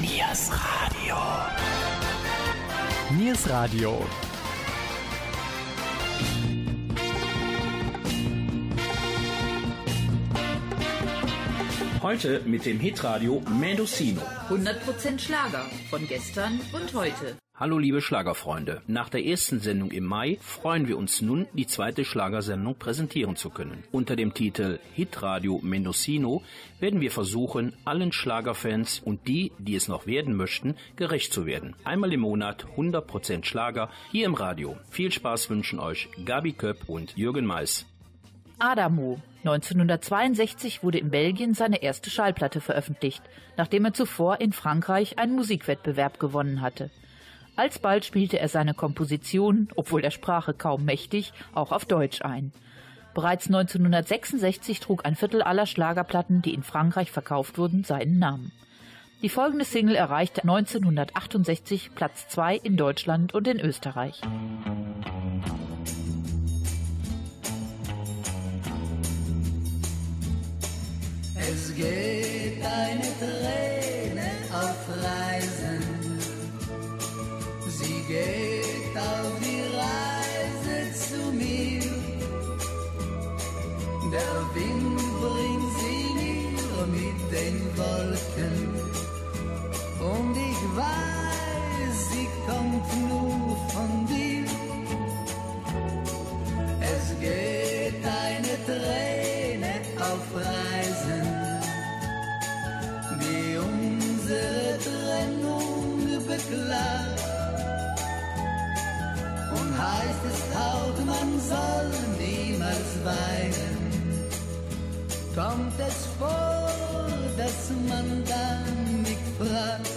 Niers Radio. Niers Radio. Heute mit dem Hitradio Mendocino. 100% Schlager von gestern und heute. Hallo liebe Schlagerfreunde. Nach der ersten Sendung im Mai freuen wir uns nun, die zweite Schlagersendung präsentieren zu können. Unter dem Titel Hitradio Mendocino werden wir versuchen, allen Schlagerfans und die, die es noch werden möchten, gerecht zu werden. Einmal im Monat 100% Schlager hier im Radio. Viel Spaß wünschen euch Gabi Köpp und Jürgen Mais. Adamo. 1962 wurde in Belgien seine erste Schallplatte veröffentlicht, nachdem er zuvor in Frankreich einen Musikwettbewerb gewonnen hatte. Alsbald spielte er seine Kompositionen, obwohl der Sprache kaum mächtig, auch auf Deutsch ein. Bereits 1966 trug ein Viertel aller Schlagerplatten, die in Frankreich verkauft wurden, seinen Namen. Die folgende Single erreichte 1968 Platz 2 in Deutschland und in Österreich. Es geht eine Träne Der Wind bringt sie mir mit den Wolken. Und ich weiß, sie kommt nur von dir. Es geht eine Träne auf Reisen, die unsere Trennung beklagt. Und heißt es auch, man soll niemals weinen. Kommt es vor, dass man dann nicht fragt.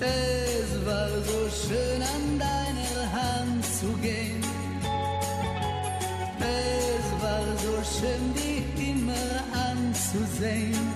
Es war so schön an deiner Hand zu gehen. Es war so schön, dich immer anzusehen.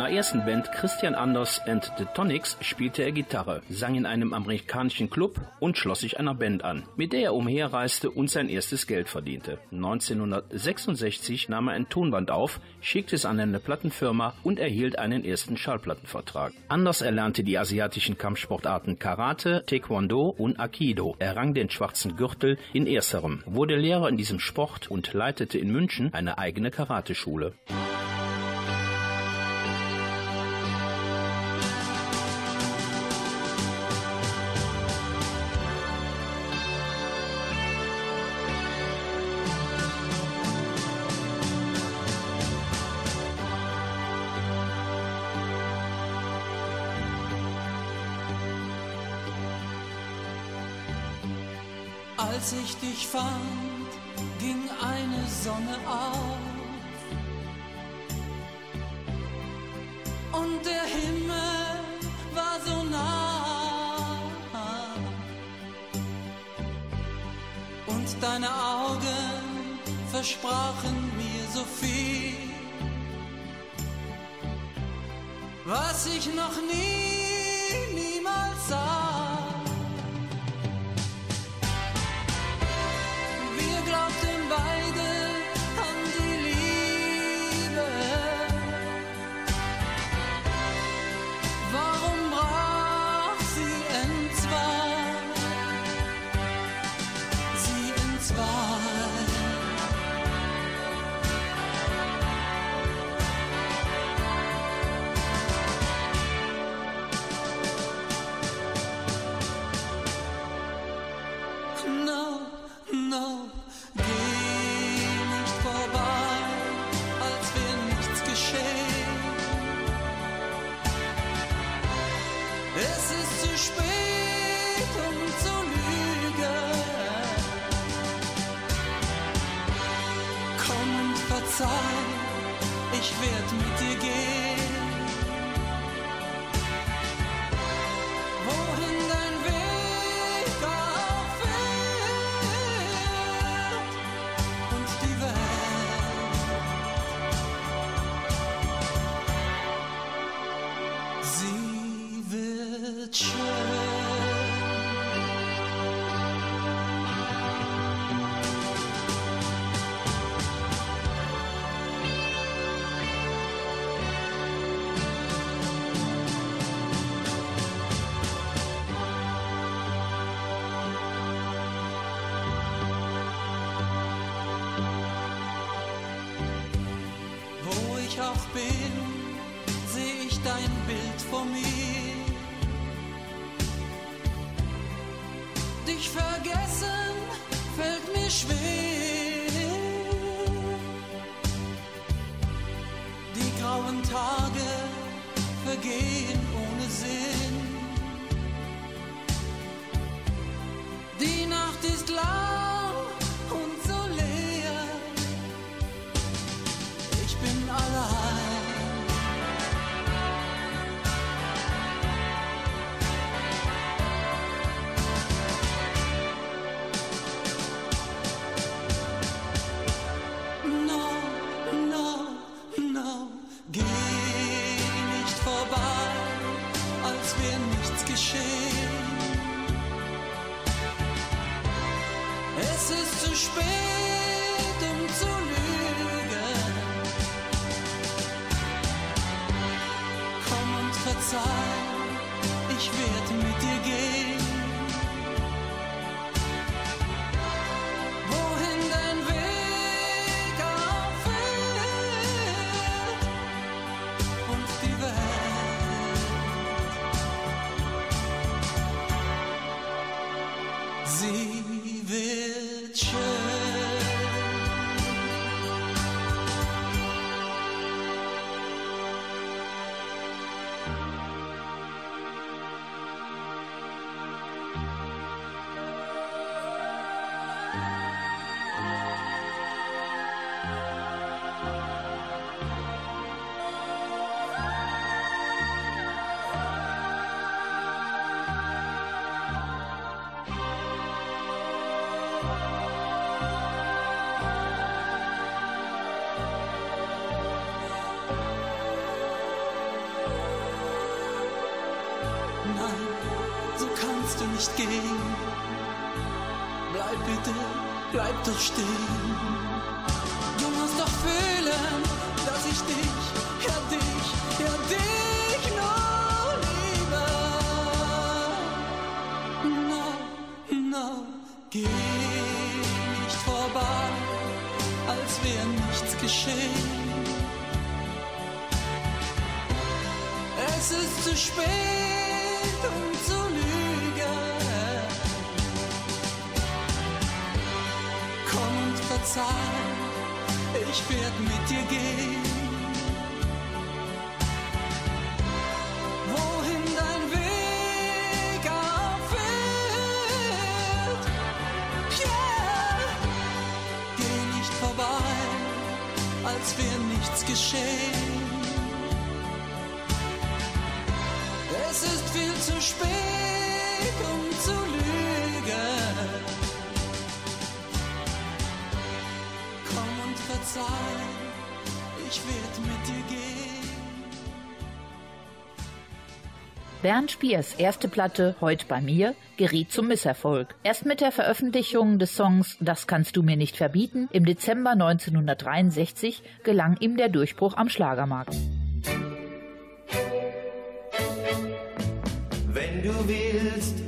Seiner ersten Band Christian Anders and the Tonics spielte er Gitarre, sang in einem amerikanischen Club und schloss sich einer Band an, mit der er umherreiste und sein erstes Geld verdiente. 1966 nahm er ein Tonband auf, schickte es an eine Plattenfirma und erhielt einen ersten Schallplattenvertrag. Anders erlernte die asiatischen Kampfsportarten Karate, Taekwondo und Aikido, errang den schwarzen Gürtel in ersterem, wurde Lehrer in diesem Sport und leitete in München eine eigene Karateschule. Deine Augen versprachen mir so viel, was ich noch nie noch bin, sehe ich dein Bild vor mir. Dich vergessen fällt mir schwer. Die grauen Tage vergehen. nicht gehen. Bleib bitte, bleib doch stehen. Sein. Ich werd mit dir gehen. Bernd Spiers erste Platte Heut bei mir geriet zum Misserfolg. Erst mit der Veröffentlichung des Songs Das kannst du mir nicht verbieten im Dezember 1963 gelang ihm der Durchbruch am Schlagermarkt. Wenn du willst,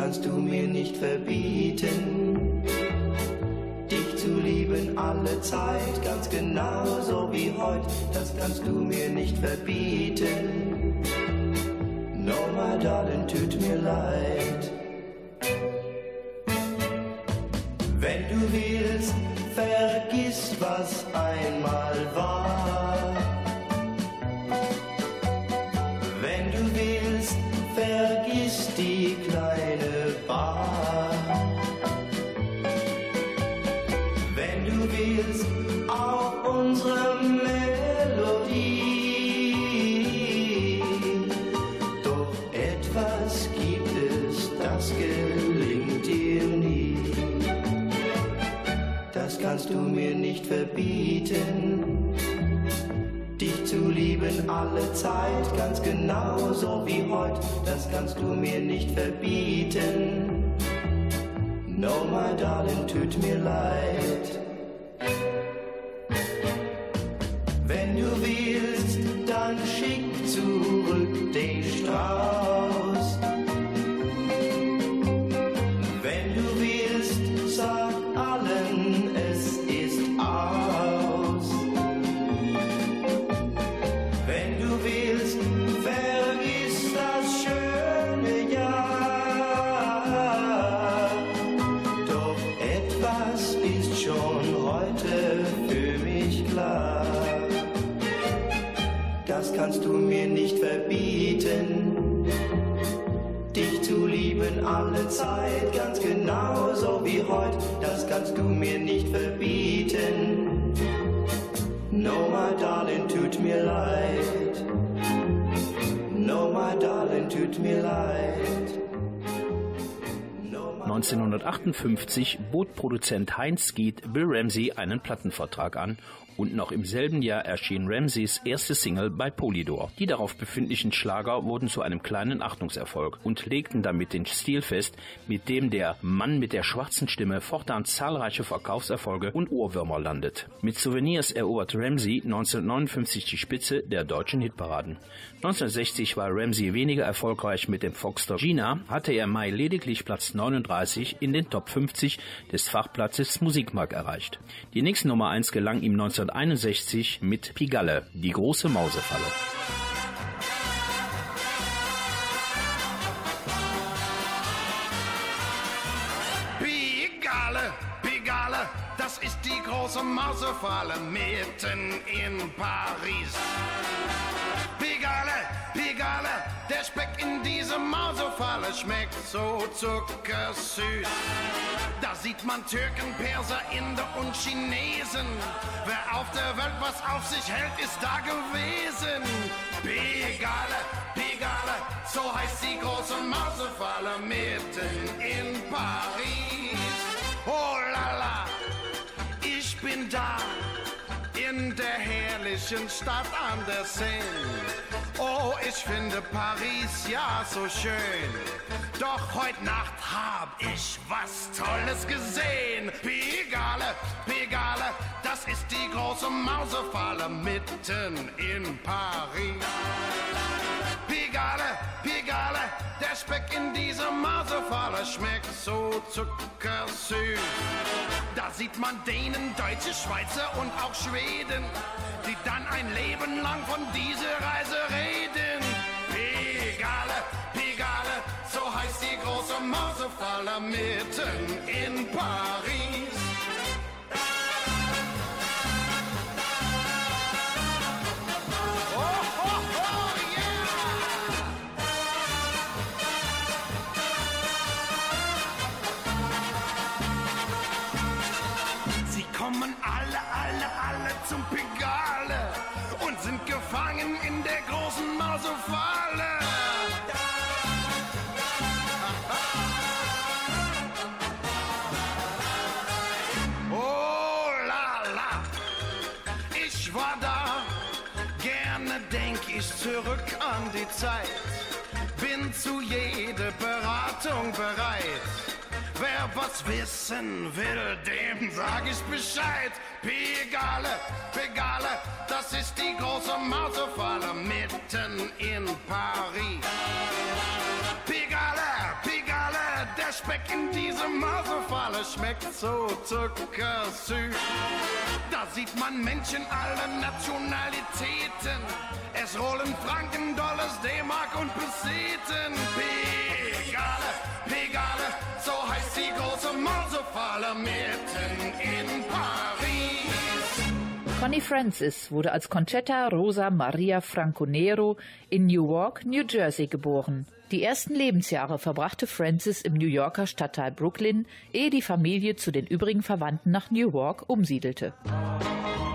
kannst du mir nicht verbieten. Dich zu lieben alle Zeit, ganz genauso wie heute, das kannst du mir nicht verbieten. No, my darling, tut mir leid. Kannst du mir nicht verbieten dich zu lieben alle Zeit, ganz genauso wie heute, das kannst du mir nicht verbieten. No, my darling, tut mir leid. Wenn du willst, kannst du mir nicht verbieten. No, my darling, tut mir leid. No, my darling, tut mir leid. No, my 1958 bot Produzent Heinz Gied Bill Ramsey einen Plattenvertrag an und noch im selben Jahr erschien Ramseys erste Single bei Polydor. Die darauf befindlichen Schlager wurden zu einem kleinen Achtungserfolg und legten damit den Stil fest, mit dem der Mann mit der schwarzen Stimme fortan zahlreiche Verkaufserfolge und Ohrwürmer landet. Mit Souvenirs erobert Ramsey 1959 die Spitze der deutschen Hitparaden. 1960 war Ramsey weniger erfolgreich mit dem Foxtrot Gina, hatte er im Mai lediglich Platz 39 in den Top 50 des Fachplatzes Musikmark erreicht. Die nächste Nummer 1 gelang ihm 1961 mit Pigalle, die große Mausefalle. Pigale, Pigale, das ist die große Mausefalle mitten in Paris. Der Speck in dieser Mausefalle schmeckt so zuckersüß. Da sieht man Türken, Perser, Inder und Chinesen. Wer auf der Welt was auf sich hält, ist da gewesen. Pigale, Pigale, so heißt die große Mausefalle mitten in Paris. Oh la la, ich bin da in der herrlichen Stadt an der Seine. Oh, ich finde Paris ja so schön. Doch heute Nacht hab ich was Tolles gesehen. Pigale, Pigale, das ist die große Mausefalle mitten in Paris. Pigale, Pigale, der Speck in dieser Mausefalle schmeckt so zuckersüß. Da sieht man Dänen, Deutsche, Schweizer und auch Schweden, die dann ein Leben lang von dieser Reise reden. Pigale, Pigale, so heißt die große Mausefalle mitten in Paris. Zum Pegale und sind gefangen in der großen Mausefalle. Oh la la, ich war da, gerne denk ich zurück an die Zeit, bin zu jeder Beratung bereit. Wer was wissen will, dem sag ich Bescheid. Pegale, Pegale, das ist die große Mausefalle mitten in Paris. Pegale, Pegale, der Speck in diesem Mausefalle schmeckt so zuckersüß. Da sieht man Menschen aller Nationalitäten. Es rollen Franken, Dollars, D-Mark und Peseten. Pegale, Pegale, so heißt die große Mausefalle mitten in Paris. Connie Francis wurde als Conchetta Rosa Maria Franconero in Newark, New Jersey geboren. Die ersten Lebensjahre verbrachte Francis im New Yorker Stadtteil Brooklyn, ehe die Familie zu den übrigen Verwandten nach Newark umsiedelte. Schöne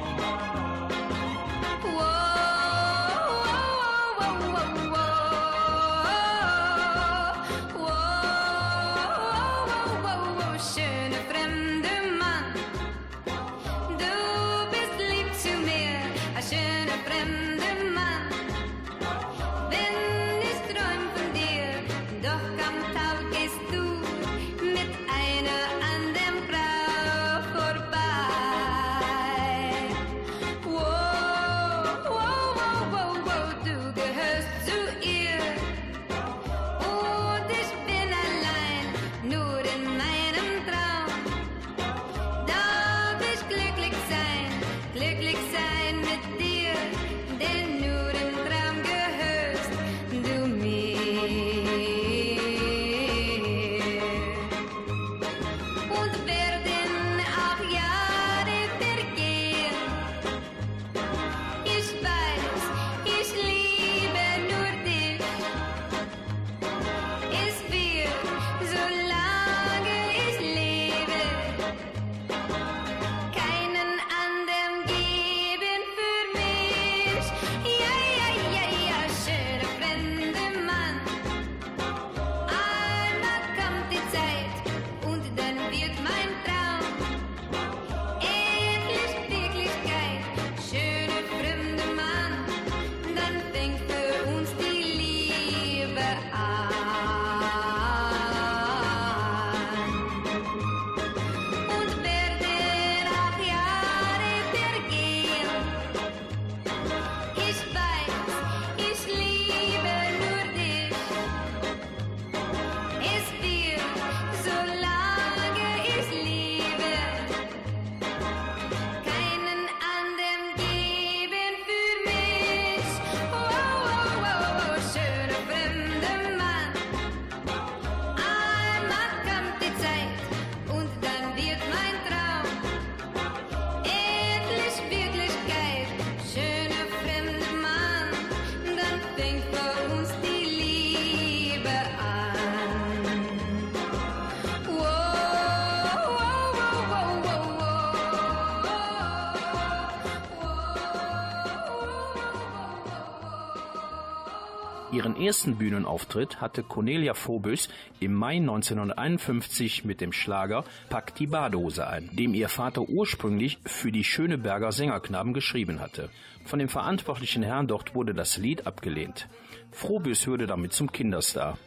Ihren ersten Bühnenauftritt hatte Cornelia Phobos im Mai 1951 mit dem Schlager Pack die Badehose ein, dem ihr Vater ursprünglich für die Schöneberger Sängerknaben geschrieben hatte. Von dem verantwortlichen Herrn dort wurde das Lied abgelehnt. Phobos würde damit zum Kinderstar.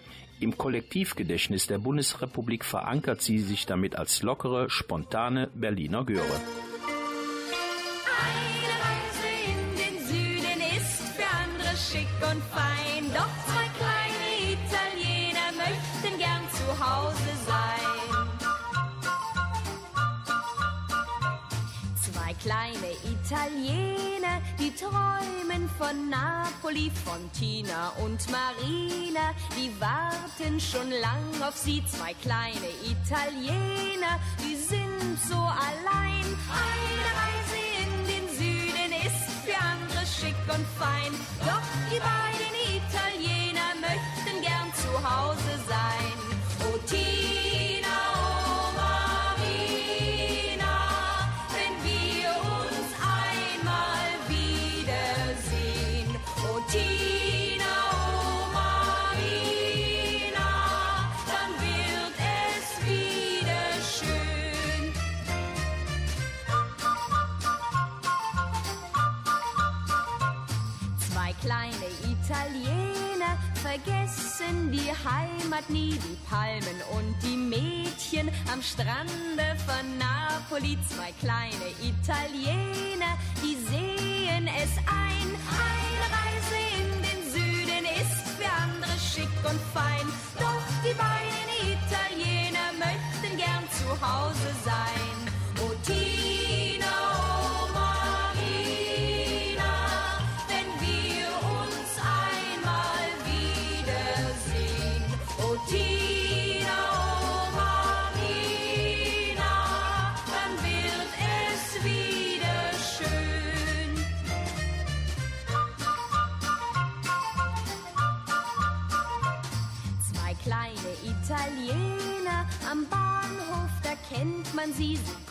Im Kollektivgedächtnis der Bundesrepublik verankert sie sich damit als lockere, spontane Berliner Göre. Italiener, die träumen von Napoli, von Tina und Marina. Die warten schon lang auf sie, zwei kleine Italiener, die sind so allein. Eine Reise in den Süden ist für andere schick und fein. Doch die beiden Italiener möchten gern zu Hause vergessen die Heimat nie, die Palmen und die Mädchen am Strande von Napoli. Zwei kleine Italiener, die sehen es ein. Eine Reise in den Süden ist für andere schick und fein. Doch die beiden Italiener möchten gern zu Hause sein.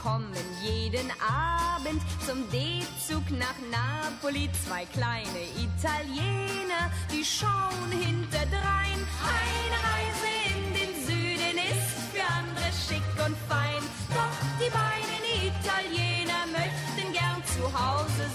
Kommen jeden Abend zum D-Zug nach Napoli. Zwei kleine Italiener, die schauen hinterdrein. Eine Reise in den Süden ist für andere schick und fein. Doch die beiden Italiener möchten gern zu Hause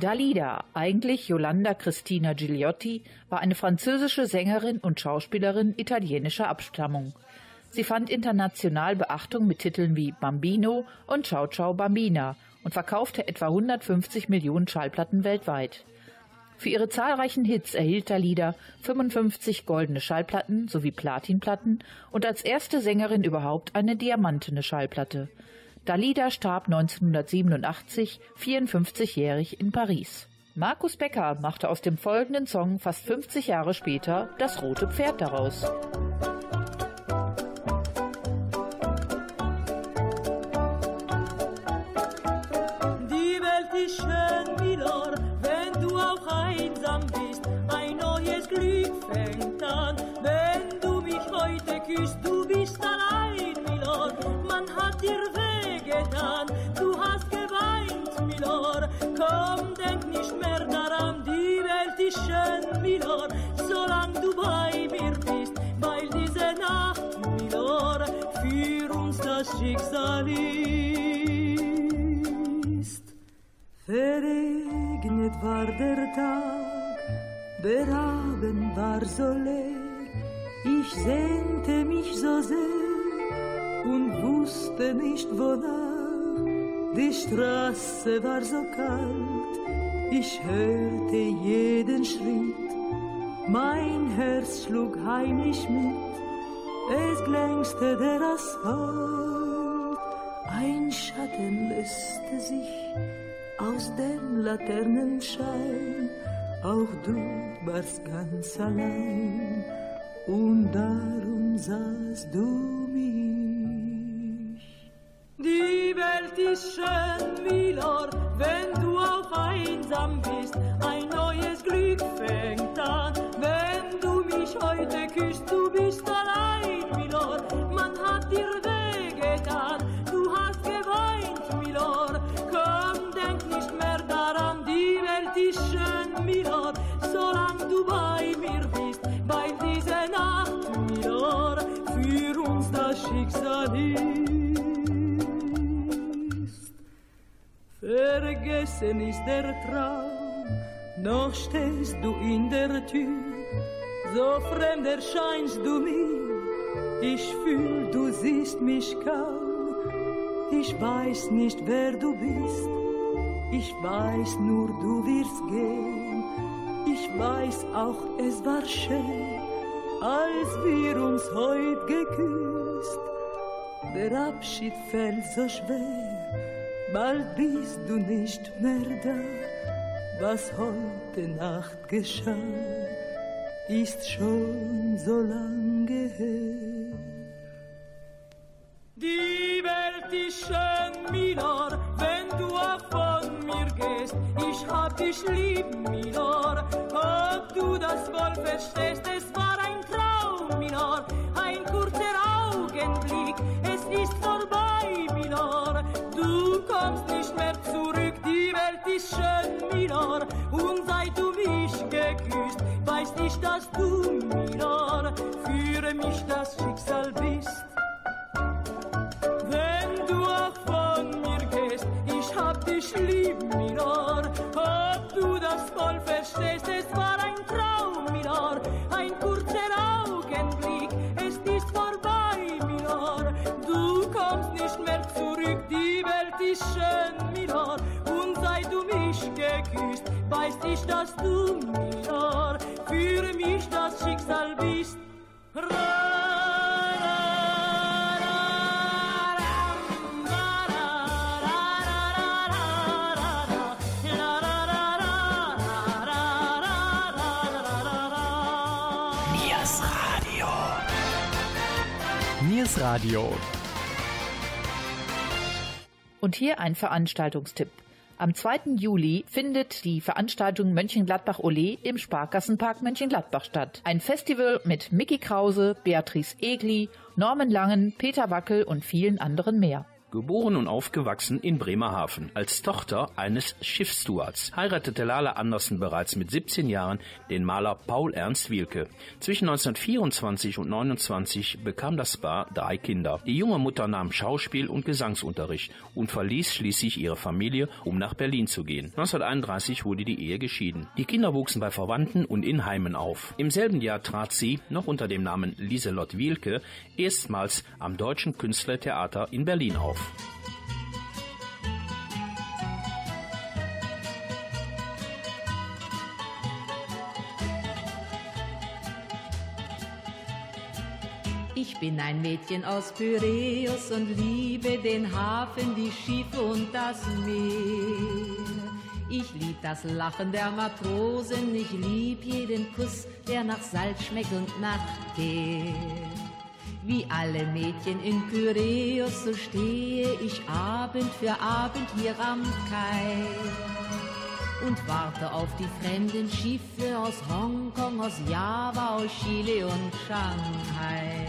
Dalida, eigentlich Yolanda Cristina Gigliotti, war eine französische Sängerin und Schauspielerin italienischer Abstammung. Sie fand international Beachtung mit Titeln wie Bambino und Ciao Ciao Bambina und verkaufte etwa 150 Millionen Schallplatten weltweit. Für ihre zahlreichen Hits erhielt Dalida 55 goldene Schallplatten sowie Platinplatten und als erste Sängerin überhaupt eine diamantene Schallplatte. Dalida starb 1987, 54-jährig in Paris. Markus Becker machte aus dem folgenden Song fast 50 Jahre später das rote Pferd daraus. Die Welt ist schön, Milor, wenn du auch einsam bist. Ein neues Glück fängt an, wenn du mich heute küsst. Du bist allein, Milor, man hat dir wehgetan. Du hast geweint, Milor, komm, denk nicht mehr daran. Die Welt ist schön, Milor, solange du bei mir bist. Weil diese Nacht, Milor, für uns das Schicksal ist. Verregnet war der Tag, der Abend war so leer. Ich sehnte mich so sehr und wusste nicht wonach. Die Straße war so kalt, ich hörte jeden Schritt. Mein Herz schlug heimlich mit, es glänzte der Asphalt. Ein Schatten löste sich aus dem Laternenschein. Auch du warst ganz allein und darum sahst du Ist schön, Milor, wenn du auch einsam bist. Ein neues Glück fängt an, wenn du mich heute küsst. Du bist allein, Milor, man hat dir wehgetan. Du hast geweint, Milor, komm, denk nicht mehr daran. Die Welt ist schön, Milor, solange du bei mir bist. Weil diese Nacht, Milor, für uns das Schicksal ist. Vergessen ist der Traum, noch stehst du in der Tür, so fremd erscheinst du mir, ich fühl, du siehst mich kaum, ich weiß nicht, wer du bist, ich weiß nur, du wirst gehen, ich weiß auch, es war schön, als wir uns heut geküsst, der Abschied fällt so schwer, bald bist du nicht mehr da. Was heute Nacht geschah, ist schon so lange her. Die Welt ist schön, Milor, wenn du auch von mir gehst. Ich hab dich lieb, Milor, ob du das wohl verstehst. Es war ein Traum, Milor, ein kurzer Augenblick. Ist schön, Milor, und seit du mich geküsst, weiß ich, dass du, Milor, für mich das Schicksal bist. Wenn du auch von mir gehst, ich hab dich lieb, Milor, ob du das voll verstehst, es war ein Traum, Milor, ein kurzer Augenblick, es ist vorbei, Milor, du kommst nicht mehr zurück, die Welt ist schön, Milor, geküsst, weiß ich, dass du, Milor, für mich das Schicksal bist. Niers Radio. Niers Radio. Und hier ein Veranstaltungstipp. Am 2. Juli findet die Veranstaltung Mönchengladbach-Ole im Sparkassenpark Mönchengladbach statt. Ein Festival mit Mickey Krause, Beatrice Egli, Norman Langen, Peter Wackel und vielen anderen mehr. Geboren und aufgewachsen in Bremerhaven. Als Tochter eines Schiffsstewards heiratete Lala Andersen bereits mit 17 Jahren den Maler Paul Ernst Wielke. Zwischen 1924 und 1929 bekam das Paar drei Kinder. Die junge Mutter nahm Schauspiel- und Gesangsunterricht und verließ schließlich ihre Familie, um nach Berlin zu gehen. 1931 wurde die Ehe geschieden. Die Kinder wuchsen bei Verwandten und in Heimen auf. Im selben Jahr trat sie, noch unter dem Namen Lieselott Wielke, erstmals am Deutschen Künstlertheater in Berlin auf. Ich bin ein Mädchen aus Pyräus und liebe den Hafen, die Schiffe und das Meer. Ich lieb das Lachen der Matrosen, ich lieb jeden Kuss, der nach Salz schmeckt und nach Tee. Wie alle Mädchen in Pyräus, so stehe ich Abend für Abend hier am Kai und warte auf die fremden Schiffe aus Hongkong, aus Java, aus Chile und Shanghai.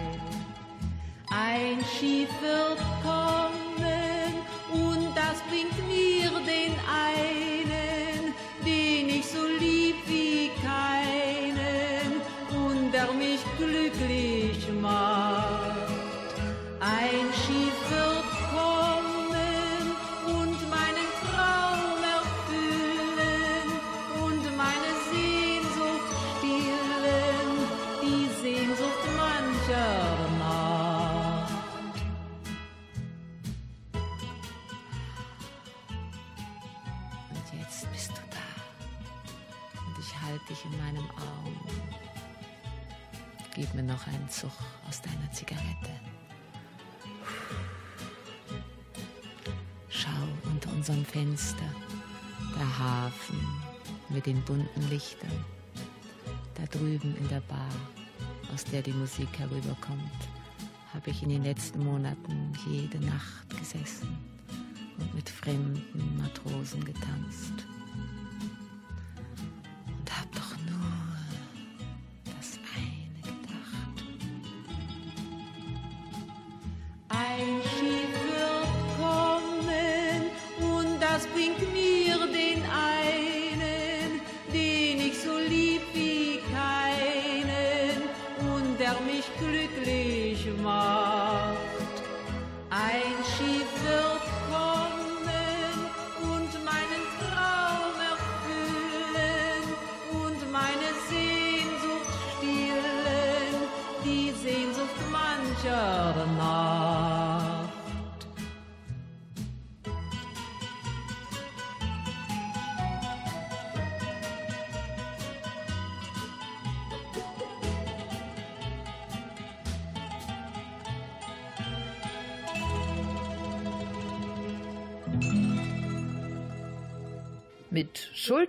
Ein Schiff wird kommen und das bringt mir den einen, den ich so lieb wie keinen und der mich glücklich macht. Ein Schiff wird kommen und meinen Traum erfüllen und meine Sehnsucht stillen, die Sehnsucht mancher Nacht. Und jetzt bist du da und ich halte dich in meinem Arm. Gib mir noch einen Zug aus deiner Zigarette. Unserem Fenster, der Hafen mit den bunten Lichtern. Da drüben in der Bar, aus der die Musik herüberkommt, habe ich in den letzten Monaten jede Nacht gesessen und mit fremden Matrosen getanzt.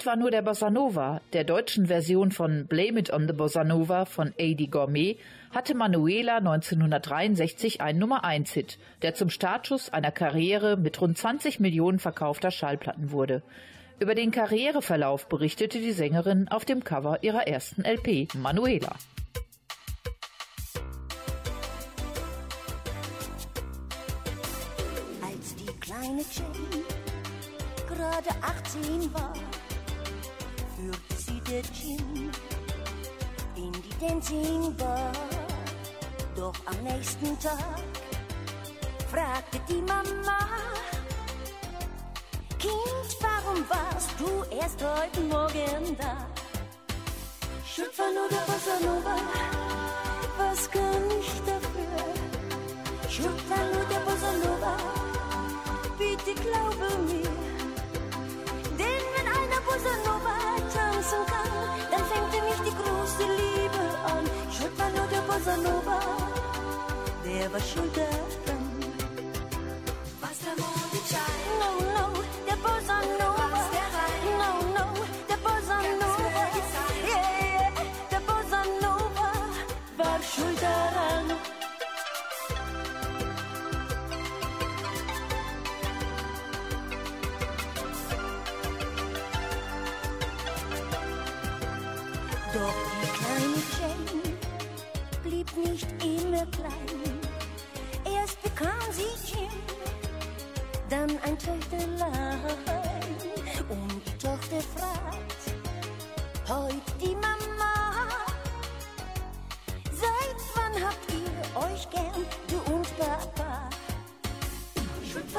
War nur der Bossa Nova, der deutschen Version von Blame It on the Bossa Nova von A.D. Gourmet, hatte Manuela 1963 einen Nummer-1-Hit, der zum Startschuss einer Karriere mit rund 20 Millionen verkaufter Schallplatten wurde. Über den Karriereverlauf berichtete die Sängerin auf dem Cover ihrer ersten LP, Manuela. Als die kleine Jane gerade 18 war, der Jim in die Dancing Bar. Doch am nächsten Tag fragte die Mama, Kind, warum warst du erst heute Morgen da? Schuld war nur der Bossa Nova, was kann ich dafür? Schuld war nur der Bossa Nova, bitte glaube mir. Denn wenn einer Bossa Nova war nur der Bossa Nova,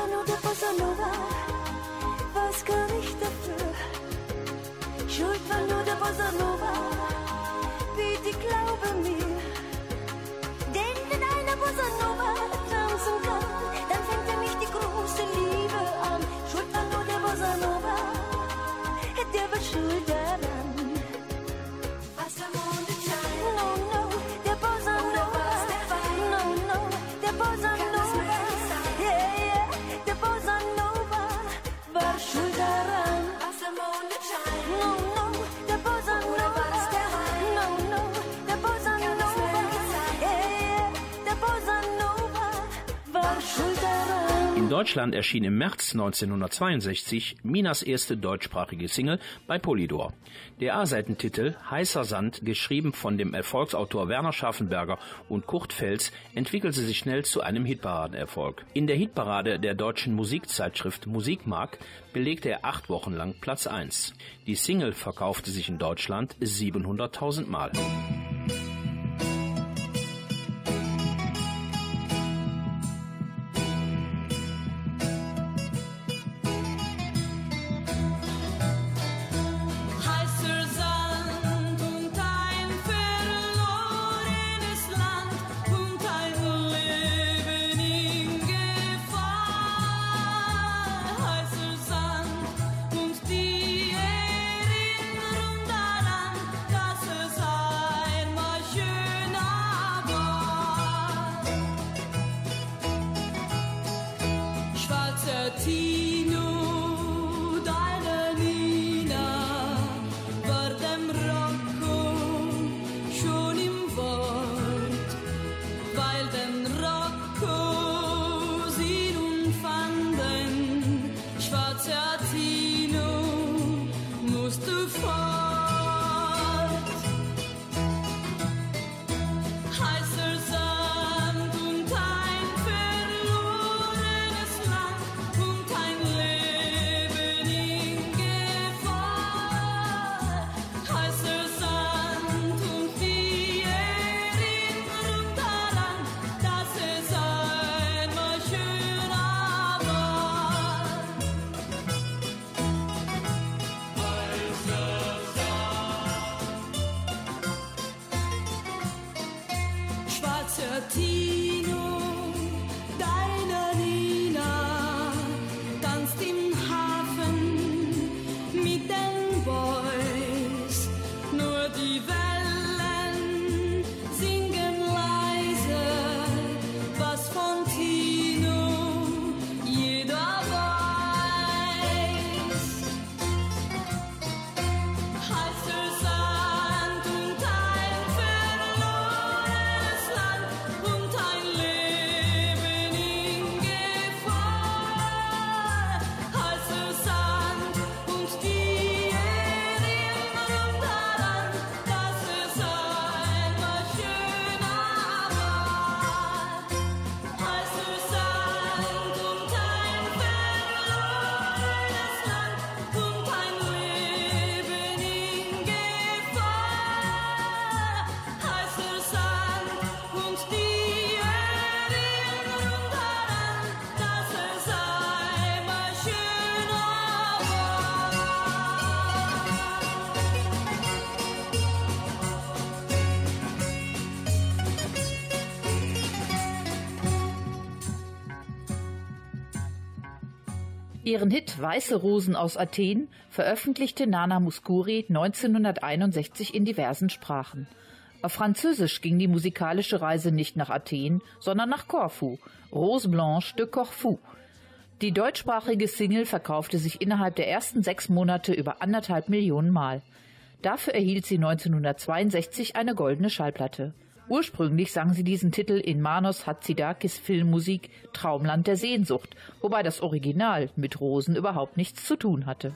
Der Bossa Nova, was kann ich dafür? Schuld war nur der Bossa Nova, bitte glaube mir. Denn wenn einer Bossa Nova tanzen kann, dann fängt er mich die große Liebe an. Schuld war nur der Bossa Nova, der war schuld Deutschland erschien im März 1962 Minas erste deutschsprachige Single bei Polydor. Der A-Seitentitel Heißer Sand, geschrieben von dem Erfolgsautor Werner Scharfenberger und Kurt Fels, entwickelte sich schnell zu einem Hitparadenerfolg. In der Hitparade der deutschen Musikzeitschrift Musikmark belegte er acht Wochen lang Platz 1. Die Single verkaufte sich in Deutschland 700.000 Mal. Ihren Hit Weiße Rosen aus Athen veröffentlichte Nana Muscuri 1961 in diversen Sprachen. Auf Französisch ging die musikalische Reise nicht nach Athen, sondern nach Korfu, Rose Blanche de Corfou. Die deutschsprachige Single verkaufte sich innerhalb der ersten sechs Monate über anderthalb Millionen Mal. Dafür erhielt sie 1962 eine goldene Schallplatte. Ursprünglich sang sie diesen Titel in Manos Hatzidakis Filmmusik Traumland der Sehnsucht, wobei das Original mit Rosen überhaupt nichts zu tun hatte.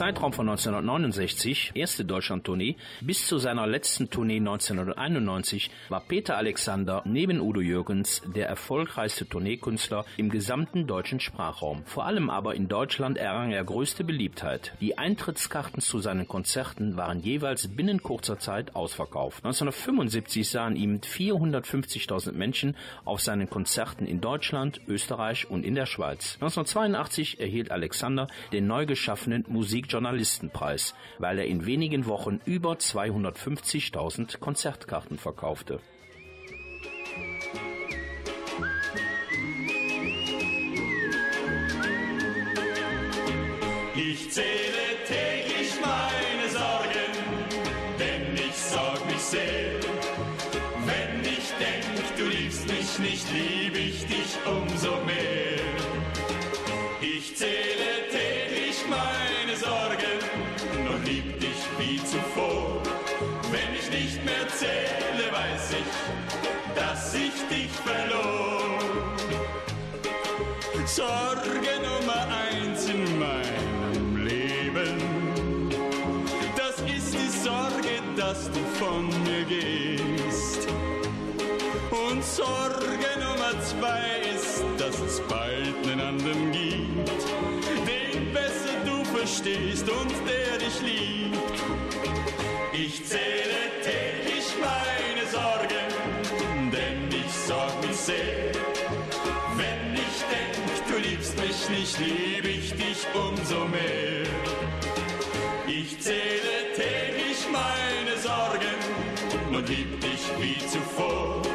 Zeitraum von 1969, erste Deutschland-Tournee, bis zu seiner letzten Tournee 1991 war Peter Alexander neben Udo Jürgens der erfolgreichste Tourneekünstler im gesamten deutschen Sprachraum. Vor allem aber in Deutschland errang er größte Beliebtheit. Die Eintrittskarten zu seinen Konzerten waren jeweils binnen kurzer Zeit ausverkauft. 1975 sahen ihm 450.000 Menschen auf seinen Konzerten in Deutschland, Österreich und in der Schweiz. 1982 erhielt Alexander den neu geschaffenen Musik Journalistenpreis, weil er in wenigen Wochen über 250.000 Konzertkarten verkaufte. Ich zähle täglich meine Sorgen, sehr. Wenn ich denk, du liebst mich nicht, lieb ich dich umso Sorge Nummer zwei ist, dass es bald einen anderen gibt, den besser du verstehst und der dich liebt. Ich zähle täglich meine Sorgen, denn ich sorg mich sehr. Wenn ich denk, du liebst mich nicht, lieb ich dich umso mehr. Ich zähle täglich meine Sorgen und lieb dich wie zuvor.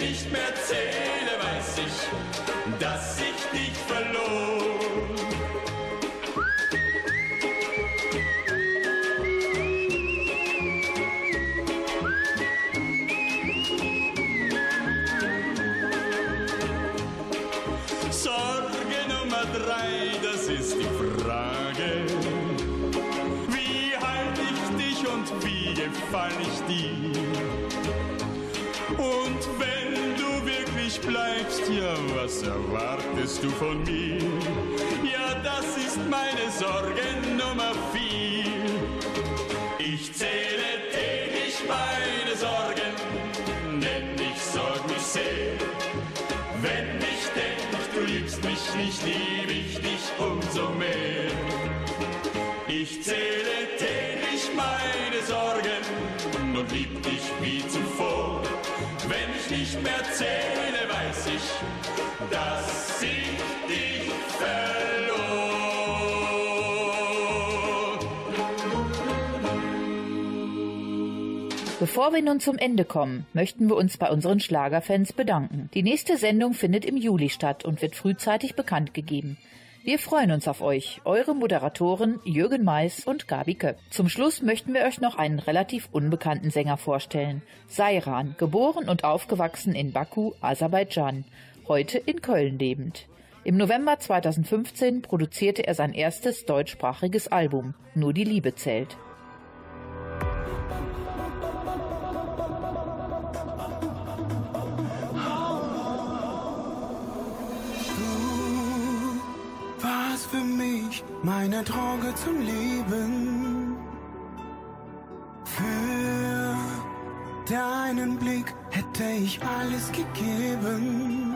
Nicht mehr zähle, bleibst, ja, was erwartest du von mir? Ja, das ist meine Sorge Nummer vier. Ich zähle täglich meine Sorgen, denn ich sorg mich sehr. Wenn ich denk, du liebst mich nicht, lieb ich dich umso mehr. Ich zähle täglich meine Sorgen und lieb dich wie zuvor. Wenn ich nicht mehr zähle, weiß ich, dass ich dich. Bevor wir nun zum Ende kommen, möchten wir uns bei unseren Schlagerfans bedanken. Die nächste Sendung findet im Juli statt und wird frühzeitig bekannt gegeben. Wir freuen uns auf euch, eure Moderatoren Jürgen Mais und Gabi Köpp. Zum Schluss möchten wir euch noch einen relativ unbekannten Sänger vorstellen. Sairan, geboren und aufgewachsen in Baku, Aserbaidschan, heute in Köln lebend. Im November 2015 produzierte er sein erstes deutschsprachiges Album, Nur die Liebe zählt. Meine Droge zum Leben. Für deinen Blick hätte ich alles gegeben.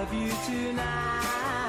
Love you tonight.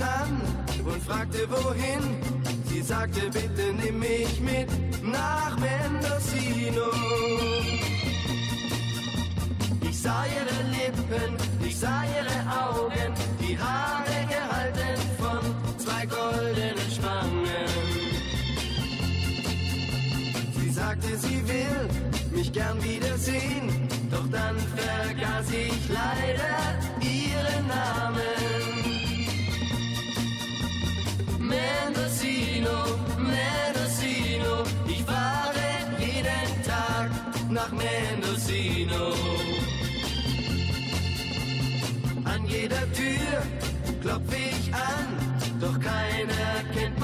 An und fragte wohin. Sie sagte, bitte nimm mich mit nach Mendocino. Ich sah ihre Lippen, ich sah ihre Augen, die Haare gehalten von zwei goldenen Spangen. Sie sagte, sie will mich gern wiedersehen, doch dann vergaß ich leider ihren Namen. Mendocino, Mendocino, ich fahre jeden Tag nach Mendocino. An jeder Tür klopfe ich an, doch keiner kennt.